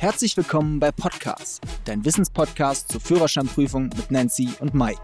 Herzlich willkommen bei Podcast, dein Wissenspodcast zur Führerscheinprüfung mit Nancy und Mike.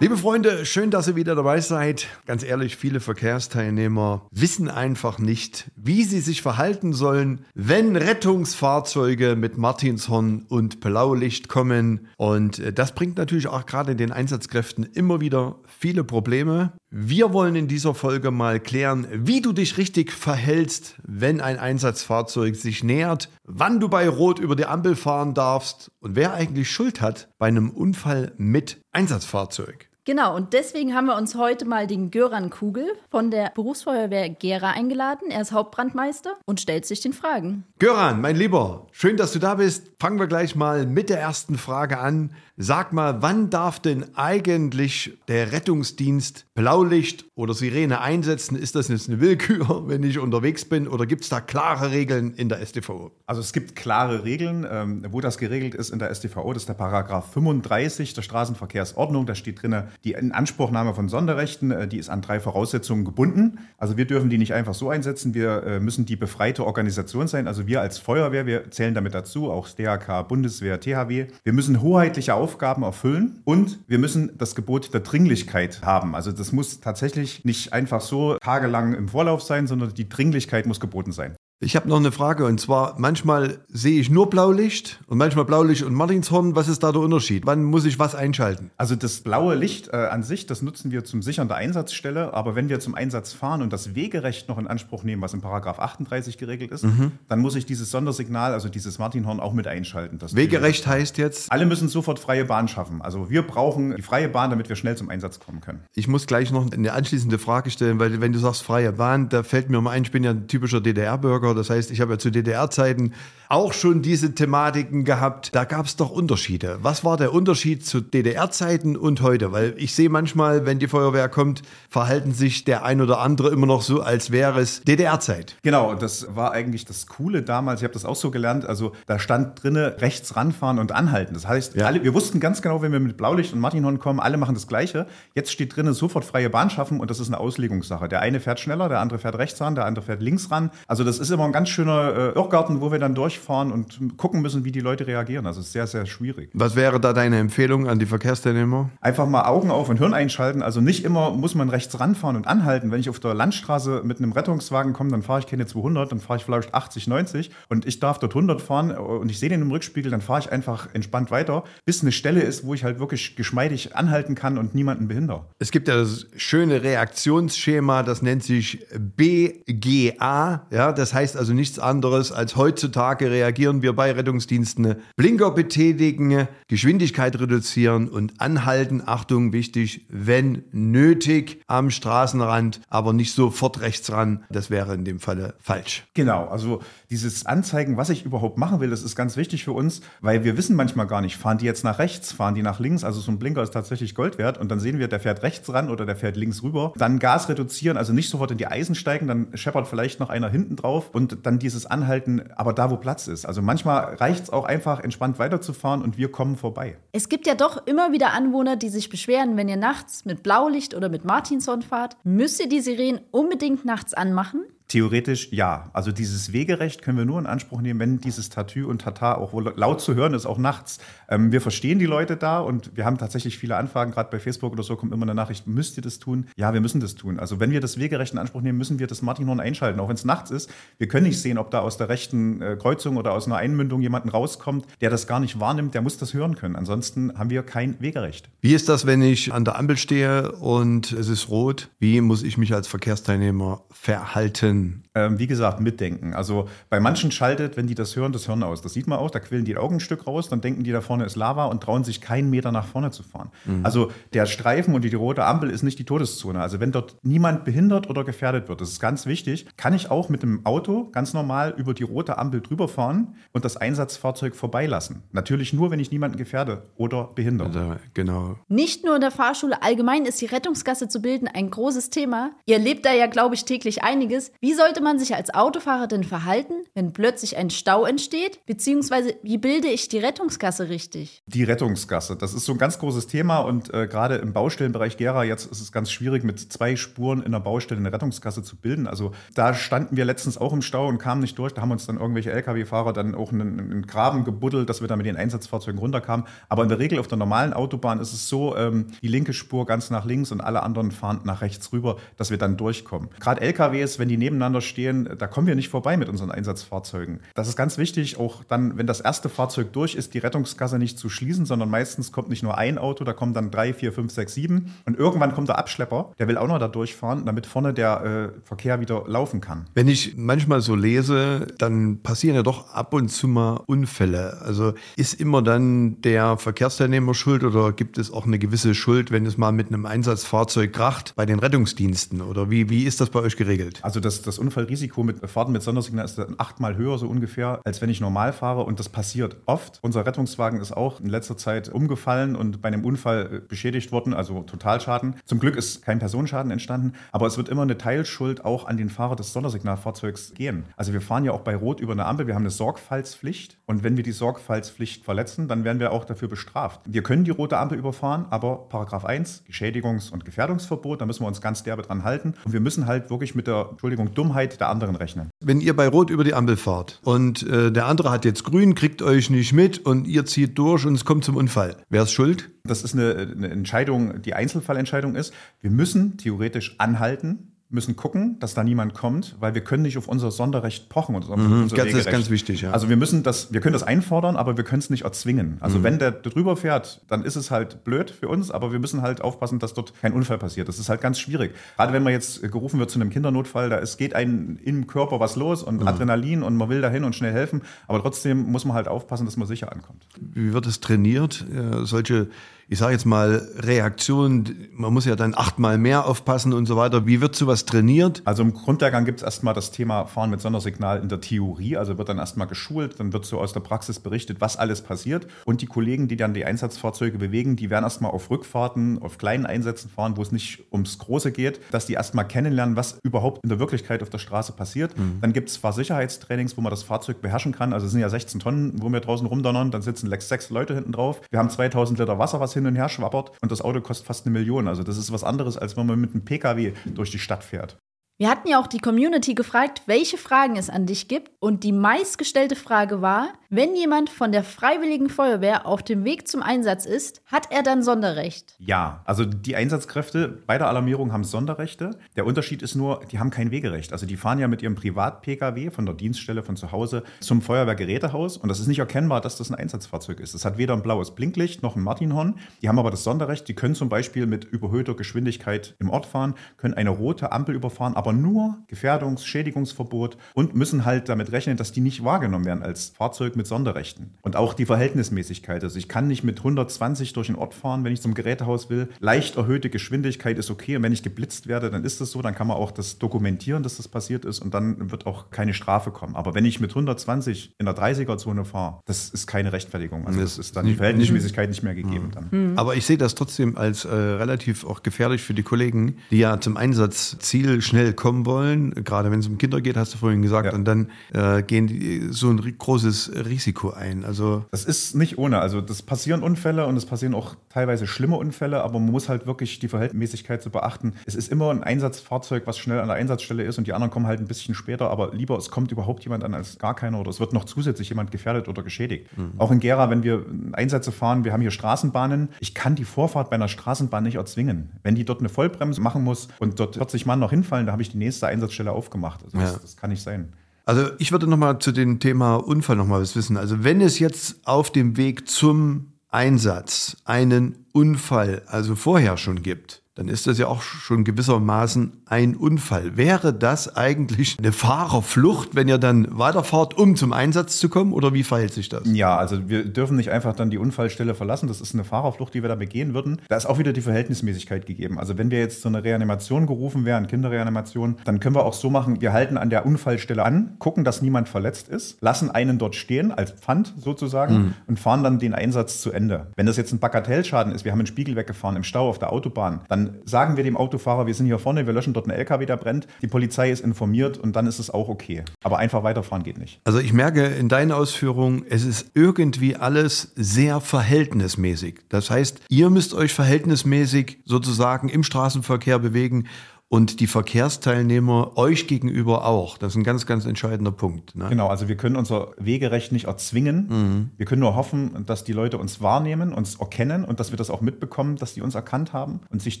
Liebe Freunde, schön, dass ihr wieder dabei seid. Ganz ehrlich, viele Verkehrsteilnehmer wissen einfach nicht, wie sie sich verhalten sollen, wenn Rettungsfahrzeuge mit Martinshorn und Blaulicht kommen. Und äh, das bringt natürlich auch gerade den Einsatzkräften immer wieder viele Probleme. Wir wollen in dieser Folge mal klären, wie du dich richtig verhältst, wenn ein Einsatzfahrzeug sich nähert, wann du bei Rot über die Ampel fahren darfst und wer eigentlich Schuld hat bei einem Unfall mit Einsatzfahrzeug. Genau, und deswegen haben wir uns heute mal den Göran Kugel von der Berufsfeuerwehr Gera eingeladen. Er ist Hauptbrandmeister und stellt sich den Fragen. Göran, mein Lieber, schön, dass du da bist. Fangen wir gleich mal mit der ersten Frage an. Sag mal, wann darf denn eigentlich der Rettungsdienst Blaulicht oder Sirene einsetzen? Ist das jetzt eine Willkür, wenn ich unterwegs bin, oder gibt es da klare Regeln in der StVO? Also es gibt klare Regeln, ähm, wo das geregelt ist in der StVO. Das ist der Paragraph 35 der Straßenverkehrsordnung. Da steht drin, die Inanspruchnahme von Sonderrechten, äh, die ist an drei Voraussetzungen gebunden. Also wir dürfen die nicht einfach so einsetzen. Wir äh, müssen die befreite Organisation sein. Also wir als Feuerwehr, wir zählen damit dazu, auch DRK, Bundeswehr, THW. Wir müssen hoheitliche Aufgaben Aufgaben erfüllen und wir müssen das Gebot der Dringlichkeit haben. Also das muss tatsächlich nicht einfach so tagelang im Vorlauf sein, sondern die Dringlichkeit muss geboten sein. Ich habe noch eine Frage und zwar, manchmal sehe ich nur Blaulicht und manchmal Blaulicht und Martinshorn. Was ist da der Unterschied? Wann muss ich was einschalten? Also das blaue Licht äh, an sich, das nutzen wir zum Sichern der Einsatzstelle. Aber wenn wir zum Einsatz fahren und das Wegerecht noch in Anspruch nehmen, was in Paragraph 38 geregelt ist, mhm. dann muss ich dieses Sondersignal, also dieses Martinhorn, auch mit einschalten. Wegerecht heißt jetzt? Alle müssen sofort freie Bahn schaffen. Also wir brauchen die freie Bahn, damit wir schnell zum Einsatz kommen können. Ich muss gleich noch eine anschließende Frage stellen, weil wenn du sagst freie Bahn, da fällt mir mal ein, ich bin ja ein typischer DDR-Bürger. Das heißt, ich habe ja zu DDR-Zeiten auch schon diese Thematiken gehabt. Da gab es doch Unterschiede. Was war der Unterschied zu DDR-Zeiten und heute? Weil ich sehe manchmal, wenn die Feuerwehr kommt, verhalten sich der ein oder andere immer noch so, als wäre es DDR-Zeit. Genau, das war eigentlich das Coole damals. Ich habe das auch so gelernt. Also da stand drinne rechts ranfahren und anhalten. Das heißt, ja. alle, wir wussten ganz genau, wenn wir mit Blaulicht und Martinhorn kommen, alle machen das Gleiche. Jetzt steht drinne sofort freie Bahn schaffen und das ist eine Auslegungssache. Der eine fährt schneller, der andere fährt rechts ran, der andere fährt links ran. Also das ist immer ein ganz schöner äh, Irrgarten, wo wir dann durchfahren und gucken müssen, wie die Leute reagieren. Also es ist sehr, sehr schwierig. Was wäre da deine Empfehlung an die Verkehrsteilnehmer? Einfach mal Augen auf und Hirn einschalten. Also nicht immer muss man rechts ranfahren und anhalten. Wenn ich auf der Landstraße mit einem Rettungswagen komme, dann fahre ich keine 200, dann fahre ich vielleicht 80, 90 und ich darf dort 100 fahren und ich sehe den im Rückspiegel, dann fahre ich einfach entspannt weiter, bis eine Stelle ist, wo ich halt wirklich geschmeidig anhalten kann und niemanden behindere. Es gibt ja das schöne Reaktionsschema, das nennt sich BGA. Ja, das heißt also nichts anderes anderes als heutzutage reagieren wir bei Rettungsdiensten. Blinker betätigen, Geschwindigkeit reduzieren und anhalten. Achtung, wichtig, wenn nötig am Straßenrand, aber nicht sofort rechts ran. Das wäre in dem Falle falsch. Genau, also dieses Anzeigen, was ich überhaupt machen will, das ist ganz wichtig für uns, weil wir wissen manchmal gar nicht, fahren die jetzt nach rechts, fahren die nach links. Also so ein Blinker ist tatsächlich Gold wert und dann sehen wir, der fährt rechts ran oder der fährt links rüber. Dann Gas reduzieren, also nicht sofort in die Eisen steigen, dann scheppert vielleicht noch einer hinten drauf und dann dieses anhalten, aber da, wo Platz ist. Also manchmal reicht es auch einfach, entspannt weiterzufahren und wir kommen vorbei. Es gibt ja doch immer wieder Anwohner, die sich beschweren, wenn ihr nachts mit Blaulicht oder mit Martinshorn fahrt, müsst ihr die Sirenen unbedingt nachts anmachen? Theoretisch ja. Also dieses Wegerecht können wir nur in Anspruch nehmen, wenn dieses Tattoo und Tata auch laut zu hören ist, auch nachts. Ähm, wir verstehen die Leute da und wir haben tatsächlich viele Anfragen, gerade bei Facebook oder so kommt immer eine Nachricht, müsst ihr das tun? Ja, wir müssen das tun. Also wenn wir das Wegerecht in Anspruch nehmen, müssen wir das Martinhorn einschalten, auch wenn es nachts ist. Wir können nicht sehen, ob da aus der rechten äh, Kreuzung oder aus einer Einmündung jemanden rauskommt, der das gar nicht wahrnimmt, der muss das hören können. Ansonsten haben wir kein Wegerecht. Wie ist das, wenn ich an der Ampel stehe und es ist rot? Wie muss ich mich als Verkehrsteilnehmer verhalten? Ähm, wie gesagt, mitdenken. Also bei manchen schaltet, wenn die das hören, das Hirn aus. Das sieht man auch, da quillen die Augen ein Stück raus, dann denken die, da vorne ist Lava und trauen sich keinen Meter nach vorne zu fahren. Mhm. Also der Streifen und die, die rote Ampel ist nicht die Todeszone. Also wenn dort niemand behindert oder gefährdet wird, das ist ganz wichtig, kann ich auch mit dem Auto ganz normal über die rote Ampel drüber fahren und das Einsatzfahrzeug vorbeilassen. Natürlich nur, wenn ich niemanden gefährde oder behindere. Also, genau. Nicht nur in der Fahrschule, allgemein ist die Rettungsgasse zu bilden ein großes Thema. Ihr erlebt da ja, glaube ich, täglich einiges. Wie Wie sollte man sich als Autofahrer denn verhalten, wenn plötzlich ein Stau entsteht? Beziehungsweise, wie bilde ich die Rettungsgasse richtig? Die Rettungsgasse, das ist so ein ganz großes Thema und äh, gerade im Baustellenbereich Gera jetzt ist es ganz schwierig, mit zwei Spuren in der Baustelle eine Rettungsgasse zu bilden. Also da standen wir letztens auch im Stau und kamen nicht durch. Da haben uns dann irgendwelche Lkw-Fahrer dann auch einen, einen, Graben gebuddelt, dass wir da mit den Einsatzfahrzeugen runterkamen. Aber in der Regel auf der normalen Autobahn ist es so, ähm, die linke Spur ganz nach links und alle anderen fahren nach rechts rüber, dass wir dann durchkommen. Gerade LKWs, wenn die nebeneinander stehen, da kommen wir nicht vorbei mit unseren Einsatzfahrzeugen. Das ist ganz wichtig, auch dann, wenn das erste Fahrzeug durch ist, die Rettungsgasse nicht zu schließen, sondern meistens kommt nicht nur ein Auto, da kommen dann drei, vier, fünf, sechs, sieben. Und irgendwann kommt der Abschlepper, der will auch noch da durchfahren, damit vorne der äh, Verkehr wieder laufen kann. Wenn ich manchmal so lese, dann passieren ja doch ab und zu mal Unfälle. Also ist immer dann der Verkehrsteilnehmer schuld oder gibt es auch eine gewisse Schuld, wenn es mal mit einem Einsatzfahrzeug kracht bei den Rettungsdiensten? Oder wie, wie ist das bei euch geregelt? Also das, das Unfallrisiko mit Fahrten mit Sondersignal ist achtmal höher so ungefähr, als wenn ich normal fahre und das passiert oft. Unser Rettungswagen ist auch in letzter Zeit umgefallen und bei einem Unfall beschädigt worden, also Totalschaden. Zum Glück ist kein Personenschaden entstanden, aber es wird immer eine Teilschuld auch an den Fahrer des Sondersignalfahrzeugs gehen. Also wir fahren ja auch bei Rot über eine Ampel, wir haben eine Sorgfaltspflicht und wenn wir die Sorgfaltspflicht verletzen, dann werden wir auch dafür bestraft. Wir können die rote Ampel überfahren, aber Paragraph 1, Geschädigungs- und Gefährdungsverbot, da müssen wir uns ganz derbe dran halten und wir müssen halt wirklich mit der, Entschuldigung, Dummheit der anderen rechnen. Wenn ihr bei Rot über die Ampel fahrt und äh, der andere hat jetzt grün, kriegt euch nicht mit und ihr zieht durch und es kommt zum Unfall, wer ist schuld? Das ist eine, eine Entscheidung, die Einzelfallentscheidung ist. Wir müssen theoretisch anhalten, müssen gucken, dass da niemand kommt, weil wir können nicht auf unser Sonderrecht pochen. Und mhm, unser das ist ganz wichtig, ja. Also wir müssen das, wir können das einfordern, aber wir können es nicht erzwingen. Also mhm. wenn der drüber fährt, dann ist es halt blöd für uns, aber wir müssen halt aufpassen, dass dort kein Unfall passiert. Das ist halt ganz schwierig. Gerade wenn man jetzt gerufen wird zu einem Kindernotfall, da es geht einem im Körper was los und mhm. Adrenalin und man will dahin und schnell helfen, aber trotzdem muss man halt aufpassen, dass man sicher ankommt. Wie wird es trainiert, äh, solche ich sage jetzt mal, Reaktionen, man muss ja dann achtmal mehr aufpassen und so weiter. Wie wird sowas trainiert? Also im Grundlehrgang gibt es erstmal das Thema Fahren mit Sondersignal in der Theorie, also wird dann erstmal geschult, dann wird so aus der Praxis berichtet, was alles passiert. Und die Kollegen, die dann die Einsatzfahrzeuge bewegen, die werden erstmal auf Rückfahrten, auf kleinen Einsätzen fahren, wo es nicht ums Große geht, dass die erstmal kennenlernen, was überhaupt in der Wirklichkeit auf der Straße passiert. Mhm. Dann gibt es Fahrsicherheitstrainings, wo man das Fahrzeug beherrschen kann. Also es sind ja 16 Tonnen, wo wir draußen rumdonnern, dann sitzen sechs Leute hinten drauf. Wir haben 2000 Liter Wasser, was hin und her schwappert und das Auto kostet fast eine Million. Also das ist was anderes, als wenn man mit einem Pkw durch die Stadt fährt. Wir hatten ja auch die Community gefragt, welche Fragen es an dich gibt. Und die meistgestellte Frage war, wenn jemand von der Freiwilligen Feuerwehr auf dem Weg zum Einsatz ist, hat er dann Sonderrecht? Ja, also die Einsatzkräfte bei der Alarmierung haben Sonderrechte. Der Unterschied ist nur, die haben kein Wegerecht. Also die fahren ja mit ihrem Privat-Pkw von der Dienststelle von zu Hause zum Feuerwehrgerätehaus. Und das ist nicht erkennbar, dass das ein Einsatzfahrzeug ist. Es hat weder ein blaues Blinklicht noch ein Martinhorn. Die haben aber das Sonderrecht. Die können zum Beispiel mit überhöhter Geschwindigkeit im Ort fahren, können eine rote Ampel überfahren, aber aber nur Gefährdungs-, Schädigungsverbot und müssen halt damit rechnen, dass die nicht wahrgenommen werden als Fahrzeug mit Sonderrechten. Und auch die Verhältnismäßigkeit. Also ich kann nicht mit 120 durch den Ort fahren, wenn ich zum Gerätehaus will. Leicht erhöhte Geschwindigkeit ist okay. Und wenn ich geblitzt werde, dann ist das so. Dann kann man auch das dokumentieren, dass das passiert ist. Und dann wird auch keine Strafe kommen. Aber wenn ich mit 120 in der 30er-Zone fahre, das ist keine Rechtfertigung. Also das ist dann die Verhältnismäßigkeit nicht mehr gegeben. Dann. Mhm. Aber ich sehe das trotzdem als äh, relativ auch gefährlich für die Kollegen, die ja zum Einsatzziel schnell kommen wollen, gerade wenn es um Kinder geht, hast du vorhin gesagt, ja. und dann äh, gehen die so ein großes Risiko ein. Also das ist nicht ohne. Also das passieren Unfälle und es passieren auch teilweise schlimme Unfälle, aber man muss halt wirklich die Verhältnismäßigkeit zu beachten. Es ist immer ein Einsatzfahrzeug, was schnell an der Einsatzstelle ist und die anderen kommen halt ein bisschen später, aber lieber es kommt überhaupt jemand an als gar keiner oder es wird noch zusätzlich jemand gefährdet oder geschädigt. Mhm. Auch in Gera, wenn wir Einsätze fahren, wir haben hier Straßenbahnen. Ich kann die Vorfahrt bei einer Straßenbahn nicht erzwingen. Wenn die dort eine Vollbremse machen muss und dort 40 Mann noch hinfallen, da habe ich ich die nächste Einsatzstelle aufgemacht. Also das, ja. das kann nicht sein. Also ich würde noch mal zu dem Thema Unfall noch mal was wissen. Also wenn es jetzt auf dem Weg zum Einsatz einen Unfall also vorher schon gibt, dann ist das ja auch schon gewissermaßen ein Unfall. Wäre das eigentlich eine Fahrerflucht, wenn ihr dann weiterfahrt, um zum Einsatz zu kommen? Oder wie verhält sich das? Ja, also wir dürfen nicht einfach dann die Unfallstelle verlassen. Das ist eine Fahrerflucht, die wir da begehen würden. Da ist auch wieder die Verhältnismäßigkeit gegeben. Also wenn wir jetzt zu einer Reanimation gerufen wären, Kinderreanimation, dann können wir auch so machen, wir halten an der Unfallstelle an, gucken, dass niemand verletzt ist, lassen einen dort stehen, als Pfand sozusagen, mhm. und fahren dann den Einsatz zu Ende. Wenn das jetzt ein Bagatellschaden ist, wir haben einen Spiegel weggefahren im Stau auf der Autobahn, dann sagen wir dem Autofahrer, wir sind hier vorne, wir löschen dort einen LKW, der brennt. Die Polizei ist informiert und dann ist es auch okay. Aber einfach weiterfahren geht nicht. Also ich merke in deinen Ausführungen, es ist irgendwie alles sehr verhältnismäßig. Das heißt, ihr müsst euch verhältnismäßig sozusagen im Straßenverkehr bewegen und die Verkehrsteilnehmer euch gegenüber auch. Das ist ein ganz, ganz entscheidender Punkt. Ne? Genau, also wir können unser Wegerecht nicht erzwingen. Mhm. Wir können nur hoffen, dass die Leute uns wahrnehmen, uns erkennen und dass wir das auch mitbekommen, dass die uns erkannt haben und sich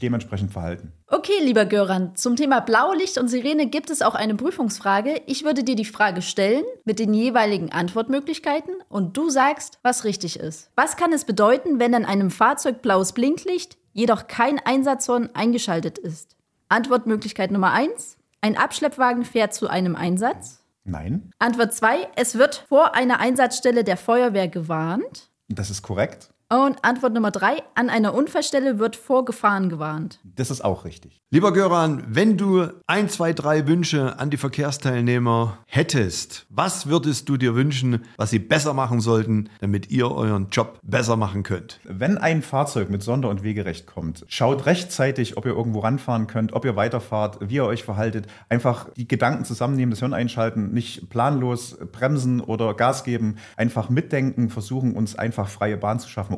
dementsprechend verhalten. Okay, lieber Göran, zum Thema Blaulicht und Sirene gibt es auch eine Prüfungsfrage. Ich würde dir die Frage stellen mit den jeweiligen Antwortmöglichkeiten und du sagst, was richtig ist. Was kann es bedeuten, wenn an einem Fahrzeug blaues Blinklicht, jedoch kein Einsatzhorn eingeschaltet ist? Antwortmöglichkeit Nummer 1. Ein Abschleppwagen fährt zu einem Einsatz. Nein. Antwort 2. Es wird vor einer Einsatzstelle der Feuerwehr gewarnt. Das ist korrekt. Und Antwort Nummer drei, an einer Unfallstelle wird vor Gefahren gewarnt. Das ist auch richtig. Lieber Göran, wenn du ein, zwei, drei Wünsche an die Verkehrsteilnehmer hättest, was würdest du dir wünschen, was sie besser machen sollten, damit ihr euren Job besser machen könnt? Wenn ein Fahrzeug mit Sonder- und Wegerecht kommt, schaut rechtzeitig, ob ihr irgendwo ranfahren könnt, ob ihr weiterfahrt, wie ihr euch verhaltet. Einfach die Gedanken zusammennehmen, das Hirn einschalten, nicht planlos bremsen oder Gas geben. Einfach mitdenken, versuchen uns einfach freie Bahn zu schaffen